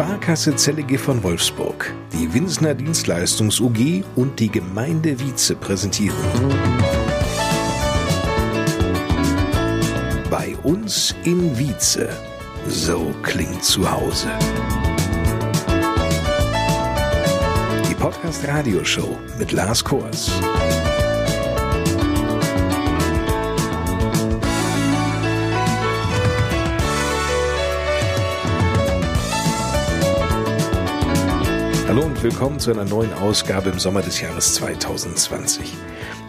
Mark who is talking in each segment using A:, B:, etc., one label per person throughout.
A: Sparkasse Zellige von Wolfsburg, die Winsner Dienstleistungs UG und die Gemeinde Wietze präsentieren. Bei uns in Wietze. So klingt zu Hause. Die Podcast Radioshow mit Lars Kors. Hallo und willkommen zu einer neuen Ausgabe im Sommer des Jahres 2020.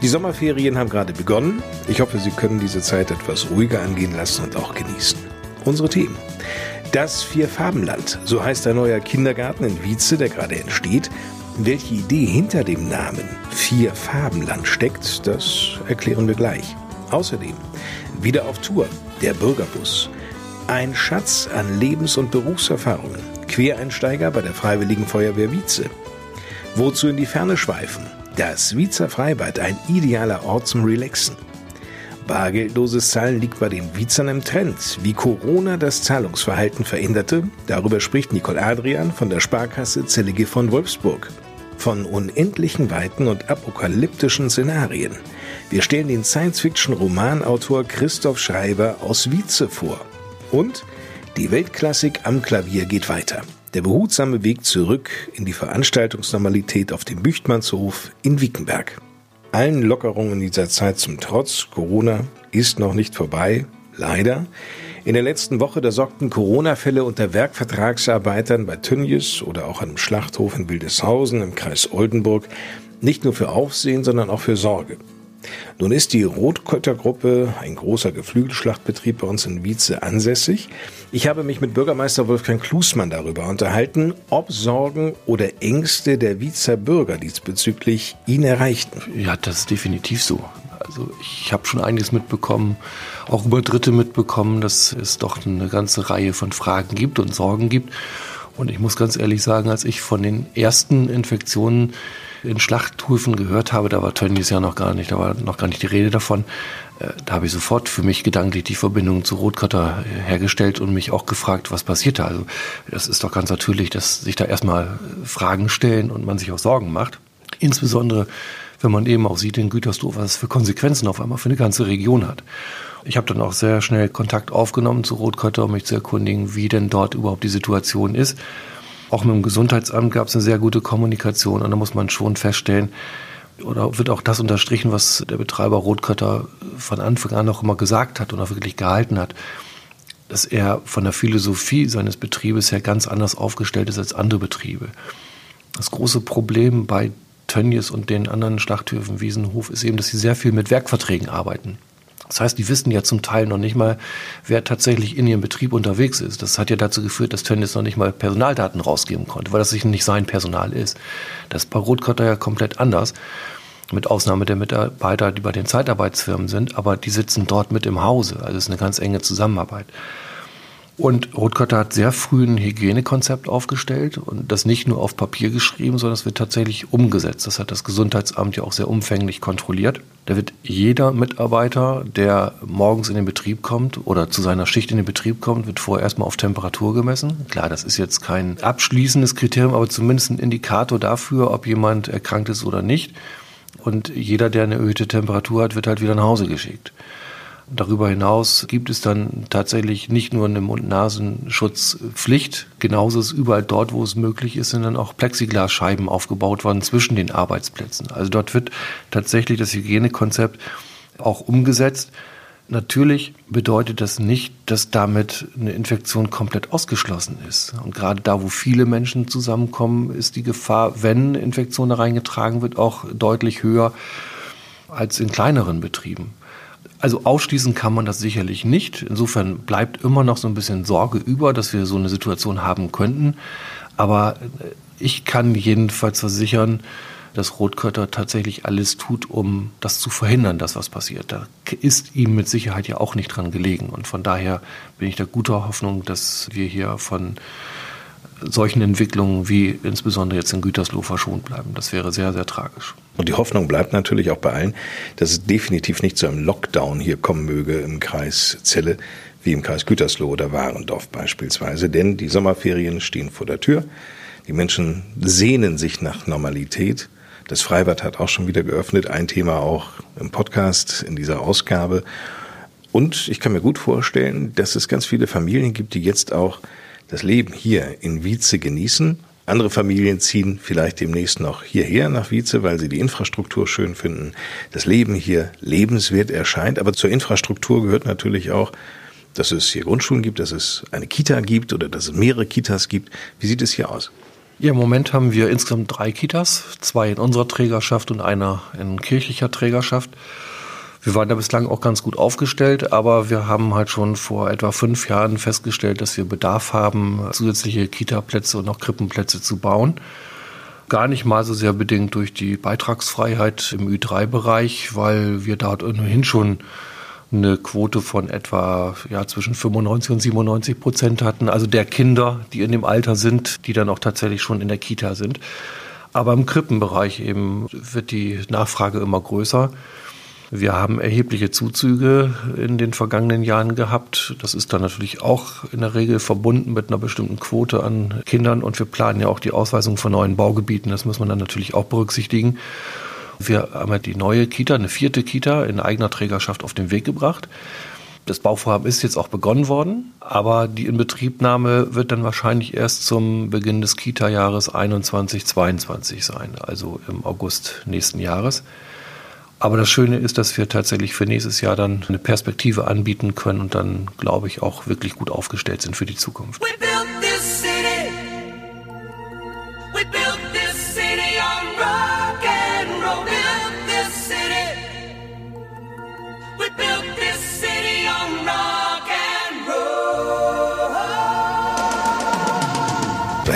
A: Die Sommerferien haben gerade begonnen. Ich hoffe, Sie können diese Zeit etwas ruhiger angehen lassen und auch genießen. Unsere Themen. Das Vierfarbenland, so heißt ein neuer Kindergarten in Wietze, der gerade entsteht. Welche Idee hinter dem Namen Vierfarbenland steckt, das erklären wir gleich. Außerdem wieder auf Tour, der Bürgerbus. Ein Schatz an Lebens- und Berufserfahrungen Quereinsteiger bei der Freiwilligen Feuerwehr Wietze. Wozu in die Ferne schweifen? Das Wiezer Freibad, ein idealer Ort zum Relaxen. Bargeldloses Zahlen liegt bei den Wiezern im Trend. Wie Corona das Zahlungsverhalten veränderte, darüber spricht Nicole Adrian von der Sparkasse Zellige von Wolfsburg. Von unendlichen Weiten und apokalyptischen Szenarien. Wir stellen den Science-Fiction-Romanautor Christoph Schreiber aus Wietze vor. Und die Weltklassik am Klavier geht weiter. Der behutsame Weg zurück in die Veranstaltungsnormalität auf dem Büchtmannshof in Wiekenberg. Allen Lockerungen dieser Zeit zum Trotz, Corona ist noch nicht vorbei, leider. In der letzten Woche, da sorgten Corona-Fälle unter Werkvertragsarbeitern bei Tönnies oder auch einem Schlachthof in Wildeshausen im Kreis Oldenburg nicht nur für Aufsehen, sondern auch für Sorge. Nun ist die Rotkötter-Gruppe ein großer Geflügelschlachtbetrieb bei uns in Wietze ansässig. Ich habe mich mit Bürgermeister Wolfgang Klusmann darüber unterhalten, ob Sorgen oder Ängste der Wiezer Bürger diesbezüglich ihn erreichten.
B: Ja, das ist definitiv so. Also ich habe schon einiges mitbekommen, auch über Dritte mitbekommen, dass es doch eine ganze Reihe von Fragen gibt und Sorgen gibt. Und ich muss ganz ehrlich sagen, als ich von den ersten Infektionen in Schlachthöfen gehört habe, da war Tönnies ja noch gar nicht, da war noch gar nicht die Rede davon. Äh, da habe ich sofort für mich gedanklich die Verbindung zu Rotkötter hergestellt und mich auch gefragt, was passiert da. Also das ist doch ganz natürlich, dass sich da erstmal Fragen stellen und man sich auch Sorgen macht. Insbesondere, wenn man eben auch sieht in Gütersloh, was es für Konsequenzen auf einmal für eine ganze Region hat. Ich habe dann auch sehr schnell Kontakt aufgenommen zu Rotkötter, um mich zu erkundigen, wie denn dort überhaupt die Situation ist. Auch mit dem Gesundheitsamt gab es eine sehr gute Kommunikation und da muss man schon feststellen, oder wird auch das unterstrichen, was der Betreiber Rotkötter von Anfang an auch immer gesagt hat und auch wirklich gehalten hat, dass er von der Philosophie seines Betriebes her ganz anders aufgestellt ist als andere Betriebe. Das große Problem bei Tönnies und den anderen Schlachthöfen Wiesenhof ist eben, dass sie sehr viel mit Werkverträgen arbeiten. Das heißt, die wissen ja zum Teil noch nicht mal, wer tatsächlich in ihrem Betrieb unterwegs ist. Das hat ja dazu geführt, dass Tönnies noch nicht mal Personaldaten rausgeben konnte, weil das nicht sein Personal ist. Das ist bei Rotkotter ja komplett anders. Mit Ausnahme der Mitarbeiter, die bei den Zeitarbeitsfirmen sind, aber die sitzen dort mit im Hause. Also es ist eine ganz enge Zusammenarbeit. Und Rotkötter hat sehr früh ein Hygienekonzept aufgestellt und das nicht nur auf Papier geschrieben, sondern es wird tatsächlich umgesetzt. Das hat das Gesundheitsamt ja auch sehr umfänglich kontrolliert. Da wird jeder Mitarbeiter, der morgens in den Betrieb kommt oder zu seiner Schicht in den Betrieb kommt, wird vorher erstmal auf Temperatur gemessen. Klar, das ist jetzt kein abschließendes Kriterium, aber zumindest ein Indikator dafür, ob jemand erkrankt ist oder nicht. Und jeder, der eine erhöhte Temperatur hat, wird halt wieder nach Hause geschickt. Darüber hinaus gibt es dann tatsächlich nicht nur eine Mund-Nasenschutzpflicht, genauso ist überall dort, wo es möglich ist, sind dann auch Plexiglasscheiben aufgebaut worden zwischen den Arbeitsplätzen. Also dort wird tatsächlich das Hygienekonzept auch umgesetzt. Natürlich bedeutet das nicht, dass damit eine Infektion komplett ausgeschlossen ist. Und gerade da, wo viele Menschen zusammenkommen, ist die Gefahr, wenn Infektion reingetragen wird, auch deutlich höher als in kleineren Betrieben. Also ausschließen kann man das sicherlich nicht. Insofern bleibt immer noch so ein bisschen Sorge über, dass wir so eine Situation haben könnten. Aber äh, ich kann jedenfalls versichern, dass Rotkötter tatsächlich alles tut, um das zu verhindern, dass was passiert. Da ist ihm mit Sicherheit ja auch nicht dran gelegen. Und von daher bin ich der guter Hoffnung, dass wir hier von solchen Entwicklungen wie insbesondere jetzt in Gütersloh verschont bleiben. Das wäre sehr, sehr tragisch.
A: Und die Hoffnung bleibt natürlich auch bei allen, dass es definitiv nicht zu einem Lockdown hier kommen möge im Kreis Celle. wie im Kreis Gütersloh oder Warendorf beispielsweise, denn die Sommerferien stehen vor der Tür. Die Menschen sehnen sich nach Normalität. Das Freibad hat auch schon wieder geöffnet, ein Thema auch im Podcast in dieser Ausgabe. Und ich kann mir gut vorstellen, dass es ganz viele Familien gibt, die jetzt auch das Leben hier in Wietze genießen. Andere Familien ziehen vielleicht demnächst noch hierher nach Wietze, weil sie die Infrastruktur schön finden, das Leben hier lebenswert erscheint. Aber zur Infrastruktur gehört natürlich auch, dass es hier Grundschulen gibt, dass es eine Kita gibt oder dass es mehrere Kitas gibt. Wie sieht es hier aus?
B: Ja, im Moment haben wir insgesamt drei Kitas, zwei in unserer Trägerschaft und einer in kirchlicher Trägerschaft. Wir waren da bislang auch ganz gut aufgestellt, aber wir haben halt schon vor etwa fünf Jahren festgestellt, dass wir Bedarf haben, zusätzliche Kita-Plätze und auch Krippenplätze zu bauen. Gar nicht mal so sehr bedingt durch die Beitragsfreiheit im Ü3-Bereich, weil wir da ohnehin schon eine Quote von etwa ja, zwischen 95 und 97 Prozent hatten, also der Kinder, die in dem Alter sind, die dann auch tatsächlich schon in der Kita sind. Aber im Krippenbereich eben wird die Nachfrage immer größer. Wir haben erhebliche Zuzüge in den vergangenen Jahren gehabt. Das ist dann natürlich auch in der Regel verbunden mit einer bestimmten Quote an Kindern und wir planen ja auch die Ausweisung von neuen Baugebieten. Das muss man dann natürlich auch berücksichtigen. Wir haben ja die neue Kita, eine vierte Kita in eigener Trägerschaft auf den Weg gebracht. Das Bauvorhaben ist jetzt auch begonnen worden, aber die Inbetriebnahme wird dann wahrscheinlich erst zum Beginn des Kita-Jahres 21-22 sein, also im August nächsten Jahres. Aber das Schöne ist, dass wir tatsächlich für nächstes Jahr dann eine Perspektive anbieten können und dann, glaube ich, auch wirklich gut aufgestellt sind für die Zukunft.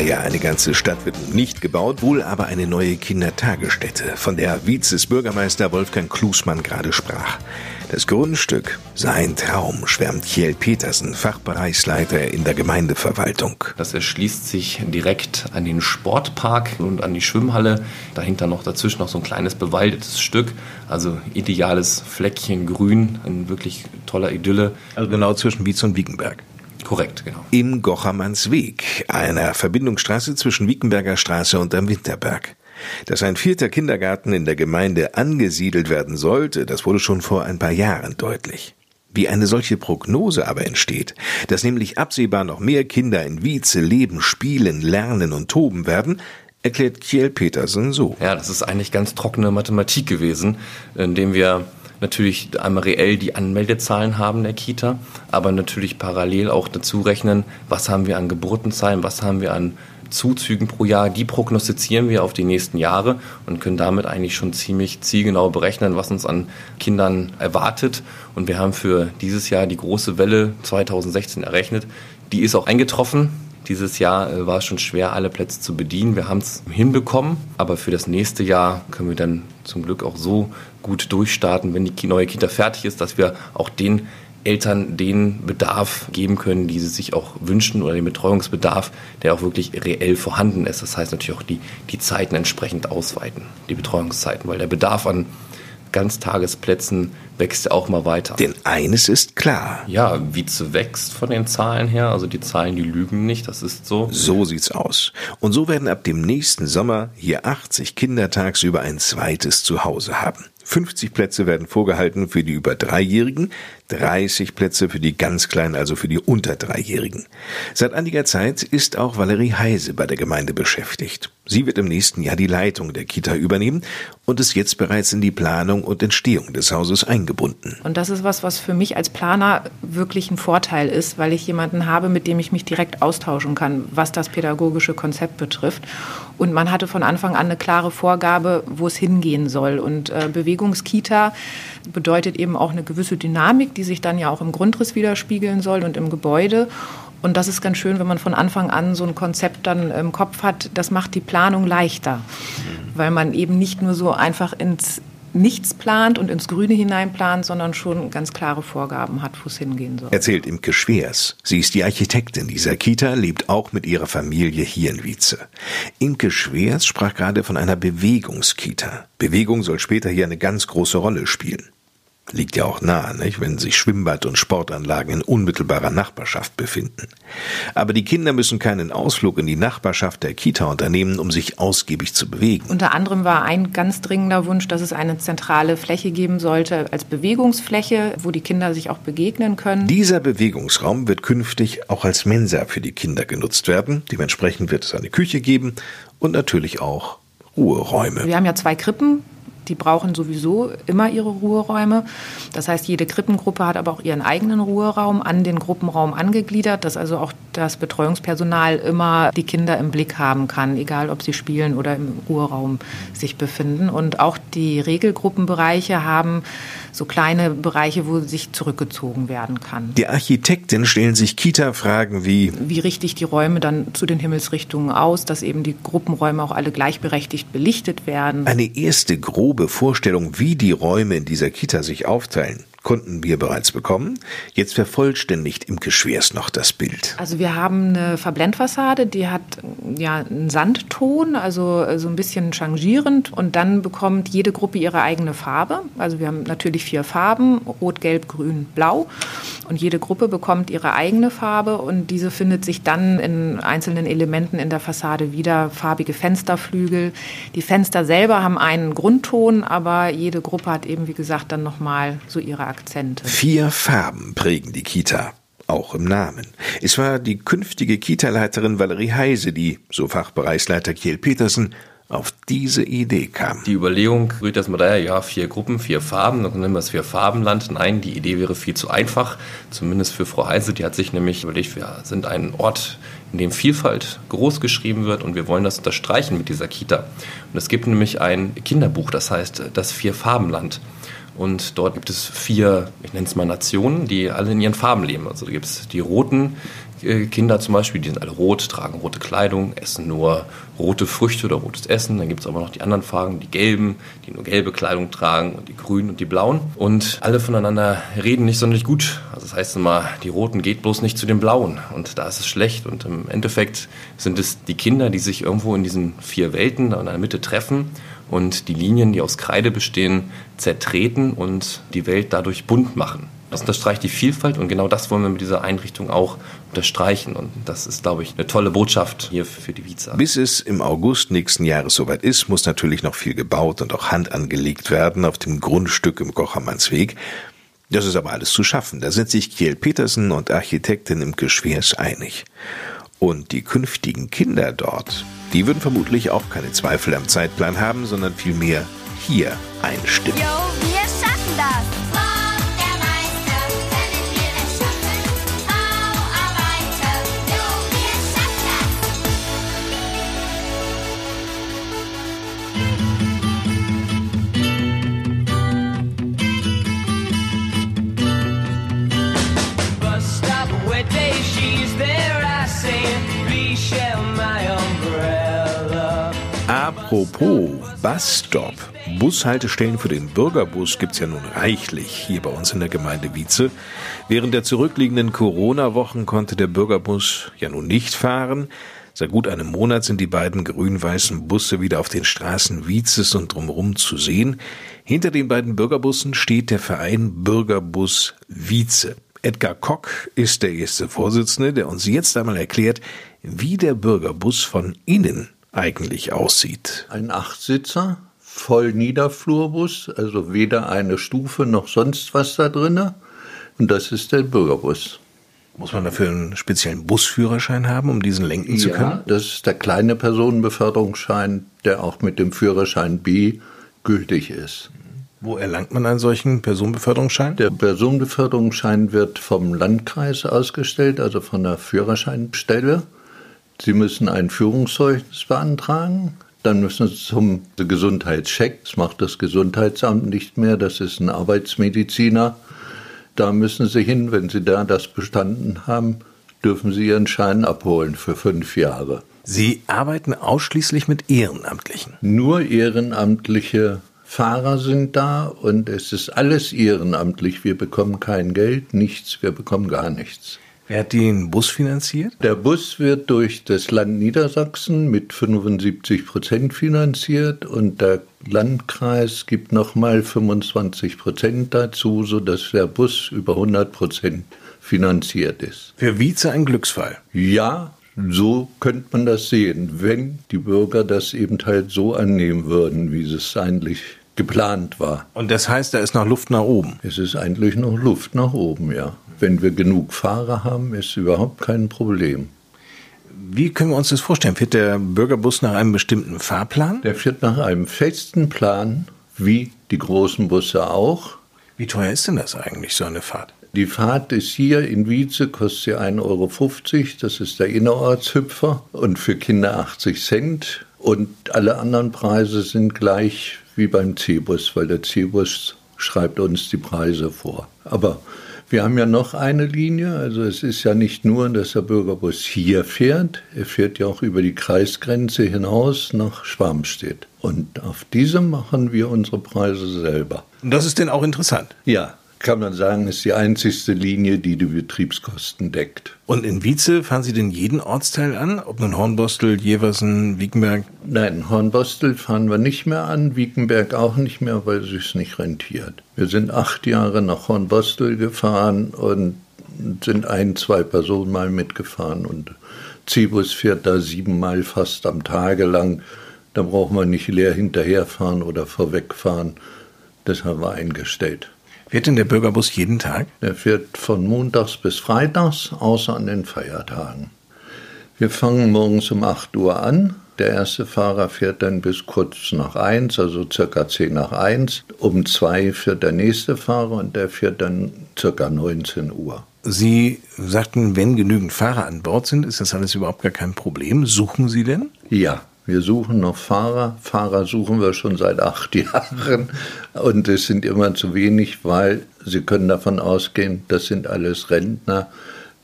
A: Ja, eine ganze Stadt wird nicht gebaut, wohl aber eine neue Kindertagesstätte, von der Vizes Bürgermeister Wolfgang Klusmann gerade sprach. Das Grundstück, sein Traum, schwärmt Kjell Petersen, Fachbereichsleiter in der Gemeindeverwaltung.
C: Das erschließt sich direkt an den Sportpark und an die Schwimmhalle. Dahinter noch dazwischen noch so ein kleines bewaldetes Stück. Also ideales Fleckchen Grün, ein wirklich toller Idylle.
A: Also genau zwischen Wietz und Wiegenberg.
C: Korrekt, genau.
A: Im Gochermannsweg, einer Verbindungsstraße zwischen Wiekenberger Straße und am Winterberg. Dass ein vierter Kindergarten in der Gemeinde angesiedelt werden sollte, das wurde schon vor ein paar Jahren deutlich. Wie eine solche Prognose aber entsteht, dass nämlich absehbar noch mehr Kinder in Wietze leben, spielen, lernen und toben werden, erklärt Kiel Petersen so.
C: Ja, das ist eigentlich ganz trockene Mathematik gewesen, indem wir natürlich einmal reell die Anmeldezahlen haben der Kita, aber natürlich parallel auch dazu rechnen, was haben wir an Geburtenzahlen, was haben wir an Zuzügen pro Jahr, die prognostizieren wir auf die nächsten Jahre und können damit eigentlich schon ziemlich zielgenau berechnen, was uns an Kindern erwartet. Und wir haben für dieses Jahr die große Welle 2016 errechnet. Die ist auch eingetroffen. Dieses Jahr äh, war es schon schwer, alle Plätze zu bedienen. Wir haben es hinbekommen, aber für das nächste Jahr können wir dann zum Glück auch so gut durchstarten, wenn die neue Kita fertig ist, dass wir auch den Eltern den Bedarf geben können, die sie sich auch wünschen oder den Betreuungsbedarf, der auch wirklich reell vorhanden ist. Das heißt natürlich auch die, die Zeiten entsprechend ausweiten, die Betreuungszeiten, weil der Bedarf an Ganztagesplätzen wächst ja auch mal weiter.
A: Denn eines ist klar.
C: Ja, Vize wächst von den Zahlen her. Also die Zahlen, die lügen nicht, das ist so.
A: So sieht's aus. Und so werden ab dem nächsten Sommer hier 80 Kinder tagsüber ein zweites Zuhause haben. 50 Plätze werden vorgehalten für die über Dreijährigen, 30 Plätze für die ganz Kleinen, also für die unter Dreijährigen. Seit einiger Zeit ist auch Valerie Heise bei der Gemeinde beschäftigt. Sie wird im nächsten Jahr die Leitung der Kita übernehmen und ist jetzt bereits in die Planung und Entstehung des Hauses eingebunden.
D: Und das ist was, was für mich als Planer wirklich ein Vorteil ist, weil ich jemanden habe, mit dem ich mich direkt austauschen kann, was das pädagogische Konzept betrifft. Und man hatte von Anfang an eine klare Vorgabe, wo es hingehen soll. Und äh, Bewegungskita bedeutet eben auch eine gewisse Dynamik, die sich dann ja auch im Grundriss widerspiegeln soll und im Gebäude. Und das ist ganz schön, wenn man von Anfang an so ein Konzept dann im Kopf hat. Das macht die Planung leichter, weil man eben nicht nur so einfach ins nichts plant und ins Grüne hineinplant, sondern schon ganz klare Vorgaben hat, wo es hingehen soll.
A: Erzählt Imke Schwers. Sie ist die Architektin dieser Kita, lebt auch mit ihrer Familie hier in Wietze. Imke Schwers sprach gerade von einer Bewegungskita. Bewegung soll später hier eine ganz große Rolle spielen. Liegt ja auch nahe, nicht, wenn sich Schwimmbad und Sportanlagen in unmittelbarer Nachbarschaft befinden. Aber die Kinder müssen keinen Ausflug in die Nachbarschaft der Kita unternehmen, um sich ausgiebig zu bewegen.
D: Unter anderem war ein ganz dringender Wunsch, dass es eine zentrale Fläche geben sollte als Bewegungsfläche, wo die Kinder sich auch begegnen können.
A: Dieser Bewegungsraum wird künftig auch als Mensa für die Kinder genutzt werden. Dementsprechend wird es eine Küche geben und natürlich auch Ruheräume.
D: Wir haben ja zwei Krippen die brauchen sowieso immer ihre Ruheräume. Das heißt, jede Krippengruppe hat aber auch ihren eigenen Ruheraum an den Gruppenraum angegliedert, dass also auch das Betreuungspersonal immer die Kinder im Blick haben kann, egal ob sie spielen oder im Ruheraum sich befinden. Und auch die Regelgruppenbereiche haben so kleine Bereiche, wo sich zurückgezogen werden kann.
A: Die Architekten stellen sich Kita-Fragen wie
D: Wie richte ich die Räume dann zu den Himmelsrichtungen aus, dass eben die Gruppenräume auch alle gleichberechtigt belichtet werden.
A: Eine erste grobe Vorstellung, wie die Räume in dieser Kita sich aufteilen konnten wir bereits bekommen. Jetzt vervollständigt Imke Schwers noch das Bild.
D: Also wir haben eine Verblendfassade, die hat ja einen Sandton, also so ein bisschen changierend und dann bekommt jede Gruppe ihre eigene Farbe. Also wir haben natürlich vier Farben, rot, gelb, grün, blau und jede Gruppe bekommt ihre eigene Farbe und diese findet sich dann in einzelnen Elementen in der Fassade wieder, farbige Fensterflügel. Die Fenster selber haben einen Grundton, aber jede Gruppe hat eben, wie gesagt, dann nochmal so ihre Akzente.
A: Vier Farben prägen die Kita. Auch im Namen. Es war die künftige Kita-Leiterin Valerie Heise, die, so Fachbereichsleiter Kiel Petersen, auf diese Idee kam.
C: Die Überlegung rührt erstmal daher, ja, vier Gruppen, vier Farben, dann nennen wir es vier Farbenland. Nein, die Idee wäre viel zu einfach, zumindest für Frau Heise. Die hat sich nämlich überlegt, wir sind ein Ort, in dem Vielfalt groß geschrieben wird und wir wollen das unterstreichen mit dieser Kita. Und es gibt nämlich ein Kinderbuch, das heißt das Vier-Farbenland. Und dort gibt es vier, ich nenne es mal Nationen, die alle in ihren Farben leben. Also da gibt es die roten äh, Kinder zum Beispiel, die sind alle rot, tragen rote Kleidung, essen nur rote Früchte oder rotes Essen. Dann gibt es aber noch die anderen Farben, die gelben, die nur gelbe Kleidung tragen und die grünen und die blauen. Und alle voneinander reden nicht sonderlich gut. Also das heißt immer, die Roten geht bloß nicht zu den Blauen und da ist es schlecht. Und im Endeffekt sind es die Kinder, die sich irgendwo in diesen vier Welten in der Mitte treffen und die Linien, die aus Kreide bestehen, zertreten und die Welt dadurch bunt machen. Das unterstreicht die Vielfalt und genau das wollen wir mit dieser Einrichtung auch unterstreichen. Und das ist, glaube ich, eine tolle Botschaft hier für die Viza.
A: Bis es im August nächsten Jahres soweit ist, muss natürlich noch viel gebaut und auch Hand angelegt werden auf dem Grundstück im Kochermannsweg. Das ist aber alles zu schaffen. Da sind sich Kiel Petersen und Architektin Imke Schwers einig. Und die künftigen Kinder dort, die würden vermutlich auch keine Zweifel am Zeitplan haben, sondern vielmehr hier einstimmen.
E: Jo, wir schaffen das!
A: Apropos Busstop. Bushaltestellen für den Bürgerbus gibt's ja nun reichlich hier bei uns in der Gemeinde Wietze. Während der zurückliegenden Corona-Wochen konnte der Bürgerbus ja nun nicht fahren. Seit gut einem Monat sind die beiden grün-weißen Busse wieder auf den Straßen Vietzes und drumherum zu sehen. Hinter den beiden Bürgerbussen steht der Verein Bürgerbus Wietze. Edgar Kock ist der erste Vorsitzende, der uns jetzt einmal erklärt, wie der Bürgerbus von innen eigentlich aussieht.
F: Ein Achtsitzer, voll Niederflurbus, also weder eine Stufe noch sonst was da drinne. Und das ist der Bürgerbus.
A: Muss man dafür einen speziellen Busführerschein haben, um diesen lenken zu können?
F: das ist der kleine Personenbeförderungsschein, der auch mit dem Führerschein B gültig ist.
A: Wo erlangt man einen solchen Personenbeförderungsschein?
F: Der Personenbeförderungsschein wird vom Landkreis ausgestellt, also von der Führerscheinstelle. Sie müssen ein Führungszeugnis beantragen. Dann müssen Sie zum Gesundheitscheck. Das macht das Gesundheitsamt nicht mehr. Das ist ein Arbeitsmediziner. Da müssen Sie hin. Wenn Sie da das bestanden haben, dürfen Sie Ihren Schein abholen für fünf Jahre.
A: Sie arbeiten ausschließlich mit Ehrenamtlichen.
F: Nur ehrenamtliche Fahrer sind da und es ist alles ehrenamtlich. Wir bekommen kein Geld, nichts, wir bekommen gar nichts.
A: Wer hat den Bus finanziert?
F: Der Bus wird durch das Land Niedersachsen mit 75 Prozent finanziert und der Landkreis gibt nochmal 25 Prozent dazu, sodass der Bus über 100 Prozent finanziert ist.
A: Für Wietze ein Glücksfall.
F: Ja, so könnte man das sehen, wenn die Bürger das eben halt so annehmen würden, wie es eigentlich geplant war.
A: Und das heißt, da ist noch Luft nach oben.
F: Es ist eigentlich noch Luft nach oben, ja. Wenn wir genug Fahrer haben, ist überhaupt kein Problem.
A: Wie können wir uns das vorstellen? Fährt der Bürgerbus nach einem bestimmten Fahrplan?
F: Der fährt nach einem festen Plan, wie die großen Busse auch.
A: Wie teuer ist denn das eigentlich, so eine Fahrt?
F: Die Fahrt ist hier in Wietze, kostet sie 1,50 Euro. Das ist der Innerortshüpfer. Und für Kinder 80 Cent. Und alle anderen Preise sind gleich wie beim C-Bus, weil der C-Bus schreibt uns die Preise vor. Aber wir haben ja noch eine Linie. Also es ist ja nicht nur, dass der Bürgerbus hier fährt. Er fährt ja auch über die Kreisgrenze hinaus nach Schwarmstedt. Und auf diesem machen wir unsere Preise selber.
A: Und das ist denn auch interessant.
F: Ja, kann man sagen, ist die einzigste Linie, die die Betriebskosten deckt.
A: Und in Wietze fahren Sie denn jeden Ortsteil an? Ob nun Hornbostel, Jeversen, Wiekenberg?
F: Nein, Hornbostel fahren wir nicht mehr an, Wiekenberg auch nicht mehr, weil es sich nicht rentiert. Wir sind acht Jahre nach Hornbostel gefahren und sind ein, zwei Personen mal mitgefahren und Cibus fährt da siebenmal fast am Tage lang. Da braucht man nicht leer hinterherfahren oder vorwegfahren. Das haben wir eingestellt.
A: Fährt denn der Bürgerbus jeden Tag?
F: Der fährt von montags bis freitags, außer an den Feiertagen. Wir fangen morgens um 8 Uhr an. Der erste Fahrer fährt dann bis kurz nach 1, also circa 10 nach 1. Um 2 fährt der nächste Fahrer und der fährt dann circa 19 Uhr.
A: Sie sagten, wenn genügend Fahrer an Bord sind, ist das alles überhaupt gar kein Problem. Suchen Sie denn?
F: Ja, wir suchen noch Fahrer. Fahrer suchen wir schon seit acht Jahren und es sind immer zu wenig, weil Sie können davon ausgehen, das sind alles Rentner.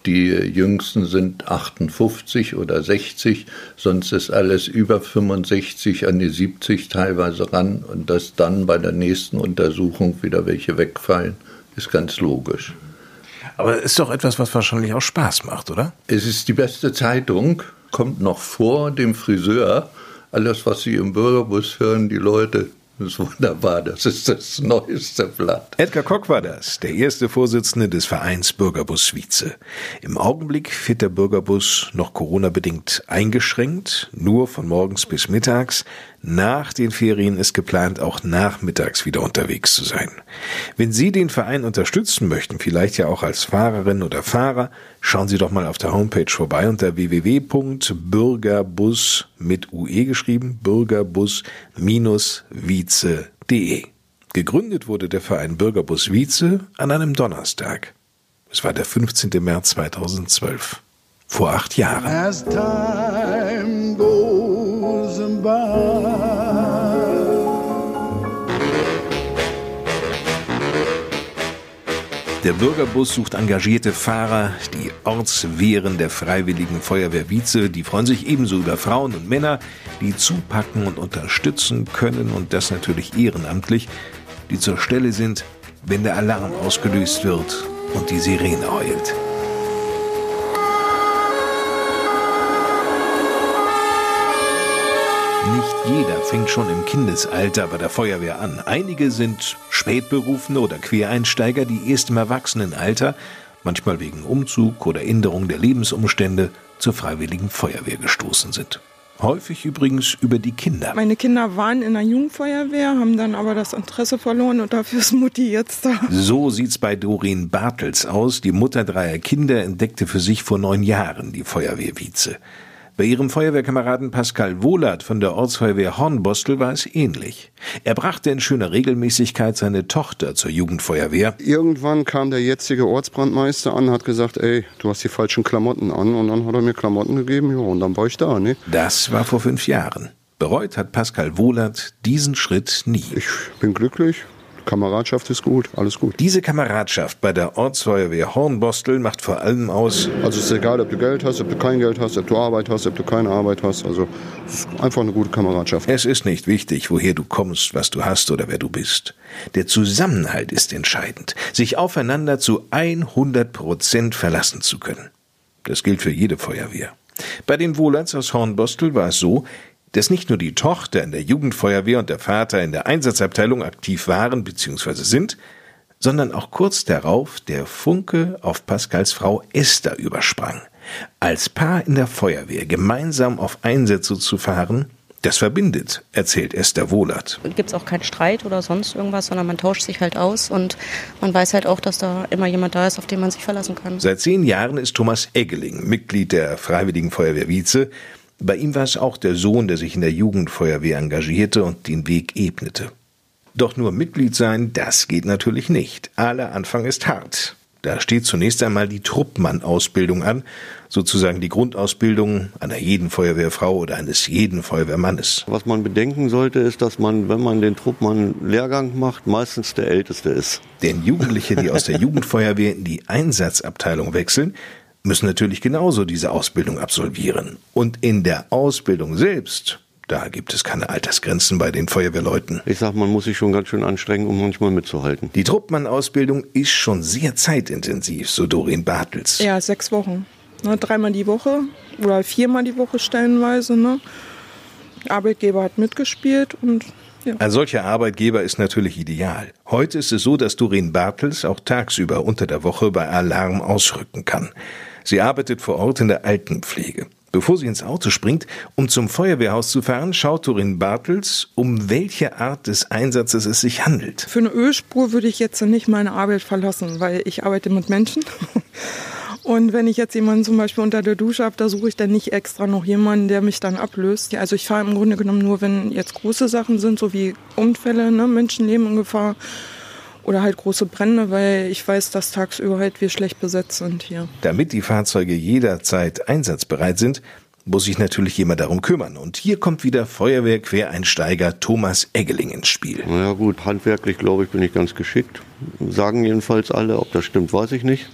F: Die jüngsten sind 58 oder 60, sonst ist alles über 65 an die 70 teilweise ran und dass dann bei der nächsten Untersuchung wieder welche wegfallen, ist ganz logisch.
A: Aber ist doch etwas, was wahrscheinlich auch Spaß macht, oder?
F: Es ist die beste Zeitung, kommt noch vor dem Friseur. Alles, was Sie im Bürgerbus hören, die Leute, ist wunderbar. Das ist das neueste Blatt.
A: Edgar Koch war das, der erste Vorsitzende des Vereins Bürgerbus Wietze. Im Augenblick fährt der Bürgerbus noch Corona-bedingt eingeschränkt, nur von morgens bis mittags. Nach den Ferien ist geplant, auch nachmittags wieder unterwegs zu sein. Wenn Sie den Verein unterstützen möchten, vielleicht ja auch als Fahrerin oder Fahrer, schauen Sie doch mal auf der Homepage vorbei unter www.bürgerbus mit UE geschrieben, bürgerbus-wietze.de. Gegründet wurde der Verein Bürgerbus Wietze an einem Donnerstag. Es war der 15. März 2012. Vor acht Jahren. Der Bürgerbus sucht engagierte Fahrer, die Ortswehren der Freiwilligen Feuerwehr Wietze, die freuen sich ebenso über Frauen und Männer, die zupacken und unterstützen können und das natürlich ehrenamtlich, die zur Stelle sind, wenn der Alarm ausgelöst wird und die Sirene heult. Nicht jeder fängt schon im Kindesalter bei der Feuerwehr an. Einige sind Spätberufene oder Quereinsteiger, die erst im Erwachsenenalter, manchmal wegen Umzug oder Änderung der Lebensumstände, zur Freiwilligen Feuerwehr gestoßen sind. Häufig übrigens über die Kinder.
G: Meine Kinder waren in der Jugendfeuerwehr, haben dann aber das Interesse verloren und dafür ist Mutti jetzt da.
A: So sieht's bei Doreen Bartels aus. Die Mutter dreier Kinder entdeckte für sich vor neun Jahren die Feuerwehr Wietze. Bei ihrem Feuerwehrkameraden Pascal Wohlert von der Ortsfeuerwehr Hornbostel war es ähnlich. Er brachte in schöner Regelmäßigkeit seine Tochter zur Jugendfeuerwehr.
H: Irgendwann kam der jetzige Ortsbrandmeister an, hat gesagt, ey, du hast die falschen Klamotten an. Und dann hat er mir Klamotten gegeben, ja, und dann war ich da, ne?
A: Das war vor fünf Jahren. Bereut hat Pascal Wohlert diesen Schritt nie.
H: Ich bin glücklich, Kameradschaft ist gut, alles gut.
A: Diese Kameradschaft bei der Ortsfeuerwehr Hornbostel macht vor allem aus,
H: Also es ist egal, ob du Geld hast, ob du kein Geld hast, ob du Arbeit hast, ob du keine Arbeit hast. Also es ist einfach eine gute Kameradschaft.
A: es ist nicht wichtig, woher du kommst, was du hast oder wer du bist. Der Zusammenhalt ist entscheidend, sich aufeinander zu 100 Prozent verlassen zu können. Das gilt für jede Feuerwehr. Bei den Wohlerts aus Hornbostel war es so, dass nicht nur die Tochter in der Jugendfeuerwehr und der Vater in der Einsatzabteilung aktiv waren bzw. sind, sondern auch kurz darauf der Funke auf Pascals Frau Esther übersprang. Als Paar in der Feuerwehr gemeinsam auf Einsätze zu fahren, das verbindet, erzählt Esther Wohlert.
I: gibt es auch keinen Streit oder sonst irgendwas, sondern man tauscht sich halt aus und man weiß halt auch, dass da immer jemand da ist, auf den man sich verlassen kann.
A: Seit zehn Jahren ist Thomas Eggeling Mitglied der Freiwilligen Feuerwehr Wietze. Bei ihm war es auch der Sohn, der sich in der Jugendfeuerwehr engagierte und den Weg ebnete. Doch nur Mitglied sein, das geht natürlich nicht. Aller Anfang ist hart. Da steht zunächst einmal die Truppmann-Ausbildung an, sozusagen die Grundausbildung einer jeden Feuerwehrfrau oder eines jeden Feuerwehrmannes.
H: Was man bedenken sollte, ist, dass man, wenn man den Truppmann-Lehrgang macht, meistens der Älteste ist.
A: Denn Jugendliche, die aus der Jugendfeuerwehr in die Einsatzabteilung wechseln, müssen natürlich genauso diese Ausbildung absolvieren. Und in der Ausbildung selbst, da gibt es keine Altersgrenzen bei den Feuerwehrleuten.
H: Ich sag, man muss sich schon ganz schön anstrengen, um manchmal mitzuhalten.
A: Die Truppmann-Ausbildung ist schon sehr zeitintensiv, so Doreen Bartels.
G: Ja, sechs Wochen. Ne, dreimal die Woche oder viermal die Woche stellenweise. Ne? Der Arbeitgeber hat mitgespielt und ja.
A: Ein solcher Arbeitgeber ist natürlich ideal. Heute ist es so, dass Doreen Bartels auch tagsüber unter der Woche bei Alarm ausrücken kann. Sie arbeitet vor Ort in der Altenpflege. Bevor sie ins Auto springt, um zum Feuerwehrhaus zu fahren, schaut Doreen Bartels, um welche Art des Einsatzes es sich handelt.
G: Für eine Ölspur würde ich jetzt nicht meine Arbeit verlassen, weil ich arbeite mit Menschen. Und wenn ich jetzt jemanden zum Beispiel unter der Dusche habe, da suche ich dann nicht extra noch jemanden, der mich dann ablöst. Also ich fahre im Grunde genommen nur, wenn jetzt große Sachen sind, so wie Unfälle, ne, Menschenleben in Gefahr oder halt große Brände, weil ich weiß, dass tagsüber halt wir schlecht besetzt sind hier.
A: Damit die Fahrzeuge jederzeit einsatzbereit sind, muss sich natürlich jemand darum kümmern. Und hier kommt wieder Feuerwehr-Quereinsteiger Thomas Eggeling ins Spiel.
H: Naja gut, handwerklich glaube ich bin ich ganz geschickt. Sagen jedenfalls alle, ob das stimmt, weiß ich nicht.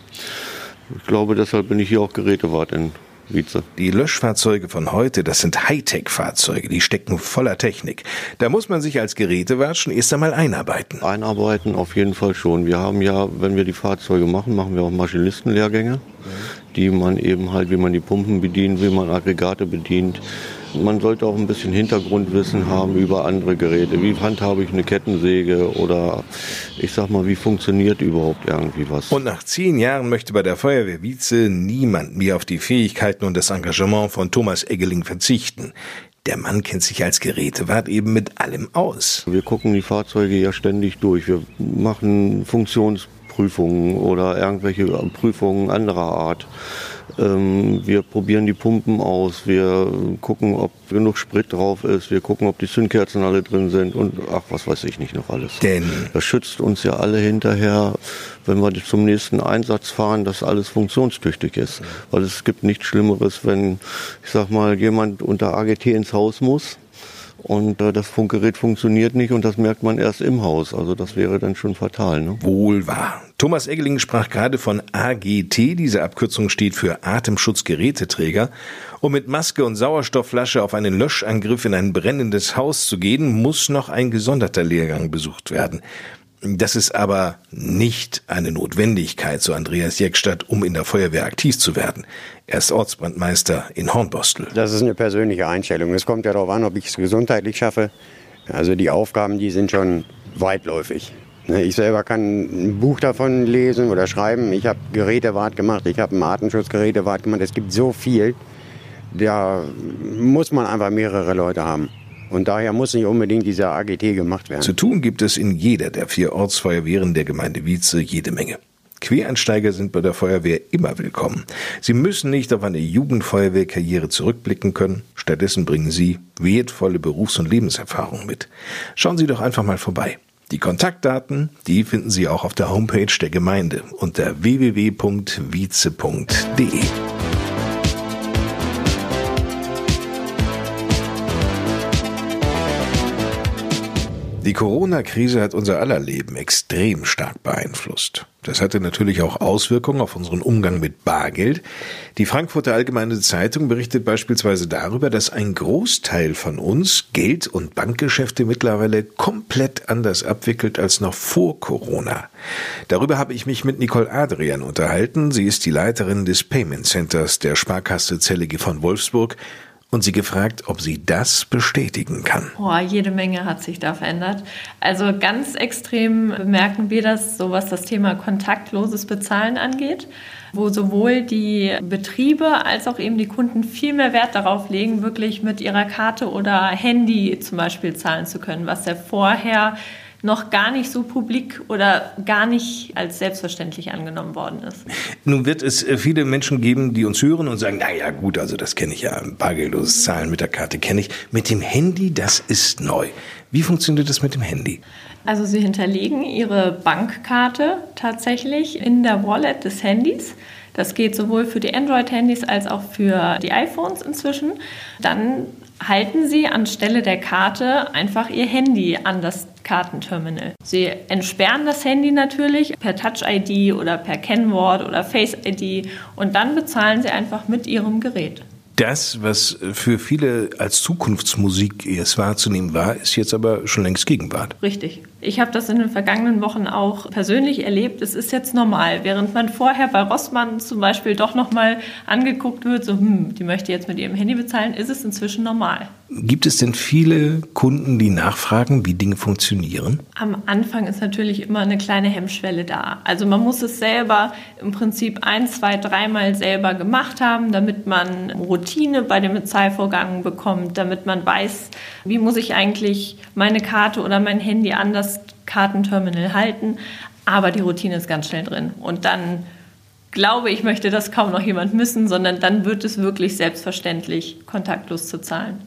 H: Ich glaube, deshalb bin ich hier auch Gerätewart in Wietze.
A: Die Löschfahrzeuge von heute, das sind Hightech-Fahrzeuge, die stecken voller Technik. Da muss man sich als Gerätewart schon erst einmal einarbeiten.
H: Einarbeiten auf jeden Fall schon. Wir haben ja, wenn wir die Fahrzeuge machen, machen wir auch Maschinistenlehrgänge, die man eben halt, wie man die Pumpen bedient, wie man Aggregate bedient. Man sollte auch ein bisschen Hintergrundwissen haben über andere Geräte. Wie handhabe ich eine Kettensäge oder ich sag mal, wie funktioniert überhaupt irgendwie was?
A: Und nach zehn Jahren möchte bei der Feuerwehr Wietze niemand mehr auf die Fähigkeiten und das Engagement von Thomas Eggeling verzichten. Der Mann kennt sich als Gerätewart eben mit allem aus.
H: Wir gucken die Fahrzeuge ja ständig durch. Wir machen Funktionsprüfungen oder irgendwelche Prüfungen anderer Art. Ähm, wir probieren die Pumpen aus. Wir gucken, ob genug Sprit drauf ist. Wir gucken, ob die Zündkerzen alle drin sind und ach, was weiß ich nicht noch alles.
A: Denn
H: Das schützt uns ja alle hinterher, wenn wir zum nächsten Einsatz fahren, dass alles funktionstüchtig ist. Weil es gibt nichts Schlimmeres, wenn, ich sag mal, jemand unter AGT ins Haus muss und äh, das Funkgerät funktioniert nicht und das merkt man erst im Haus. Also das wäre dann schon fatal. Ne?
A: Wohl wahr. Thomas Eggeling sprach gerade von AGT. Diese Abkürzung steht für Atemschutzgeräteträger. Um mit Maske und Sauerstoffflasche auf einen Löschangriff in ein brennendes Haus zu gehen, muss noch ein gesonderter Lehrgang besucht werden. Das ist aber nicht eine Notwendigkeit, so Andreas Jeckstadt, um in der Feuerwehr aktiv zu werden. Er ist Ortsbrandmeister in Hornbostel.
J: Das ist eine persönliche Einstellung. Es kommt ja darauf an, ob ich es gesundheitlich schaffe. Also die Aufgaben, die sind schon weitläufig. Ne, Ich selber kann ein Buch davon lesen oder schreiben. Ich habe Gerätewart gemacht, ich habe einen Artenschutzgerätewart gemacht. Es gibt so viel, da muss man einfach mehrere Leute haben. Und daher muss nicht unbedingt dieser AGT gemacht werden.
A: Zu tun gibt es in jeder der vier Ortsfeuerwehren der Gemeinde Wietze jede Menge. Quereinsteiger sind bei der Feuerwehr immer willkommen. Sie müssen nicht auf eine Jugendfeuerwehrkarriere zurückblicken können. Stattdessen bringen Sie wertvolle Berufs- und Lebenserfahrung mit. Schauen Sie doch einfach mal vorbei. Die Kontaktdaten, die finden Sie auch auf der Homepage der Gemeinde unter www.wietze.de. Die Corona-Krise hat unser aller Leben extrem stark beeinflusst. Das hatte natürlich auch Auswirkungen auf unseren Umgang mit Bargeld. Die Frankfurter Allgemeine Zeitung berichtet beispielsweise darüber, dass ein Großteil von uns Geld- und Bankgeschäfte mittlerweile komplett anders abwickelt als noch vor Corona. Darüber habe ich mich mit Nicole Adrian unterhalten. Sie ist die Leiterin des Payment Centers der Sparkasse Zellige von Wolfsburg und sie gefragt, ob sie das bestätigen kann.
K: Boah, jede Menge hat sich da verändert. Also ganz extrem bemerken wir das, so was das Thema kontaktloses Bezahlen angeht, wo sowohl die Betriebe als auch eben die Kunden viel mehr Wert darauf legen, wirklich mit ihrer Karte oder Handy zum Beispiel zahlen zu können, was ja vorher noch gar nicht so publik oder gar nicht als selbstverständlich angenommen worden ist.
A: Nun wird es äh, viele Menschen geben, die uns hören und sagen, na ja, gut, also das kenne ich ja, bargeldloses Zahlen mit der Karte kenne ich. Mit dem Handy, das ist neu. Wie funktioniert das mit dem Handy?
K: Also Sie hinterlegen Ihre Bankkarte tatsächlich in der Wallet des Handys. Das geht sowohl für die Android-Handys als auch für die iPhones inzwischen. Dann halten Sie anstelle der Karte einfach Ihr Handy an das Kartenterminal. Sie entsperren das Handy natürlich per Touch-ID oder per Kennwort oder Face-ID und dann bezahlen Sie einfach mit Ihrem Gerät.
A: Das, was für viele als Zukunftsmusik erst wahrzunehmen war, ist jetzt aber schon längst Gegenwart.
K: Richtig. Ich habe das in den vergangenen Wochen auch persönlich erlebt. Es ist jetzt normal. Während man vorher bei Rossmann zum Beispiel doch nochmal angeguckt wird, so, hm, die möchte jetzt mit ihrem Handy bezahlen, ist es inzwischen normal.
A: Gibt es denn viele Kunden, die nachfragen, wie Dinge funktionieren?
K: Am Anfang ist natürlich immer eine kleine Hemmschwelle da. Also man muss es selber im Prinzip ein, zwei, dreimal selber gemacht haben, damit man Routine bei den Bezahlvorgängen bekommt, damit man weiß, wie muss ich eigentlich meine Karte oder mein Handy an das Kartenterminal halten. Aber die Routine ist ganz schnell drin. Und dann glaube ich, möchte das kaum noch jemand missen, sondern dann wird es wirklich selbstverständlich, kontaktlos zu zahlen.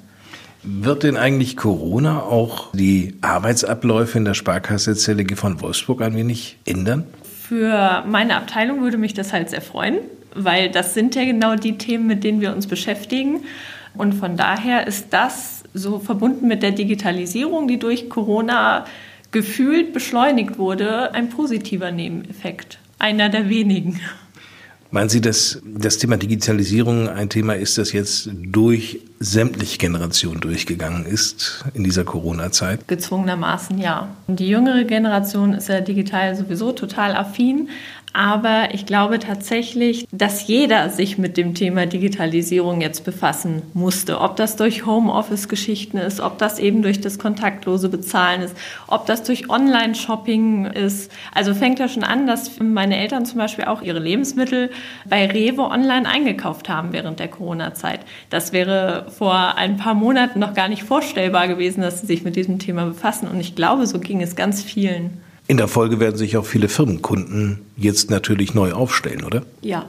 A: Wird denn eigentlich Corona auch die Arbeitsabläufe in der Sparkasse Zellige von Wolfsburg ein wenig ändern?
K: Für meine Abteilung würde mich das halt sehr freuen, weil das sind ja genau die Themen, mit denen wir uns beschäftigen. Und von daher ist das so verbunden mit der Digitalisierung, die durch Corona gefühlt beschleunigt wurde, ein positiver Nebeneffekt. Einer der wenigen.
A: Meinen Sie, dass das Thema Digitalisierung ein Thema ist, das jetzt durch sämtliche Generationen durchgegangen ist in dieser Corona-Zeit?
K: Gezwungenermaßen ja. Die jüngere Generation ist ja digital sowieso total affin. Aber ich glaube tatsächlich, dass jeder sich mit dem Thema Digitalisierung jetzt befassen musste. Ob das durch Homeoffice-Geschichten ist, ob das eben durch das kontaktlose Bezahlen ist, ob das durch Online-Shopping ist. Also fängt ja schon an, dass meine Eltern zum Beispiel auch ihre Lebensmittel bei Rewe online eingekauft haben während der Corona-Zeit. Das wäre vor ein paar Monaten noch gar nicht vorstellbar gewesen, dass sie sich mit diesem Thema befassen. Und ich glaube, so ging es ganz vielen.
A: In der Folge werden sich auch viele Firmenkunden jetzt natürlich neu aufstellen, oder?
K: Ja.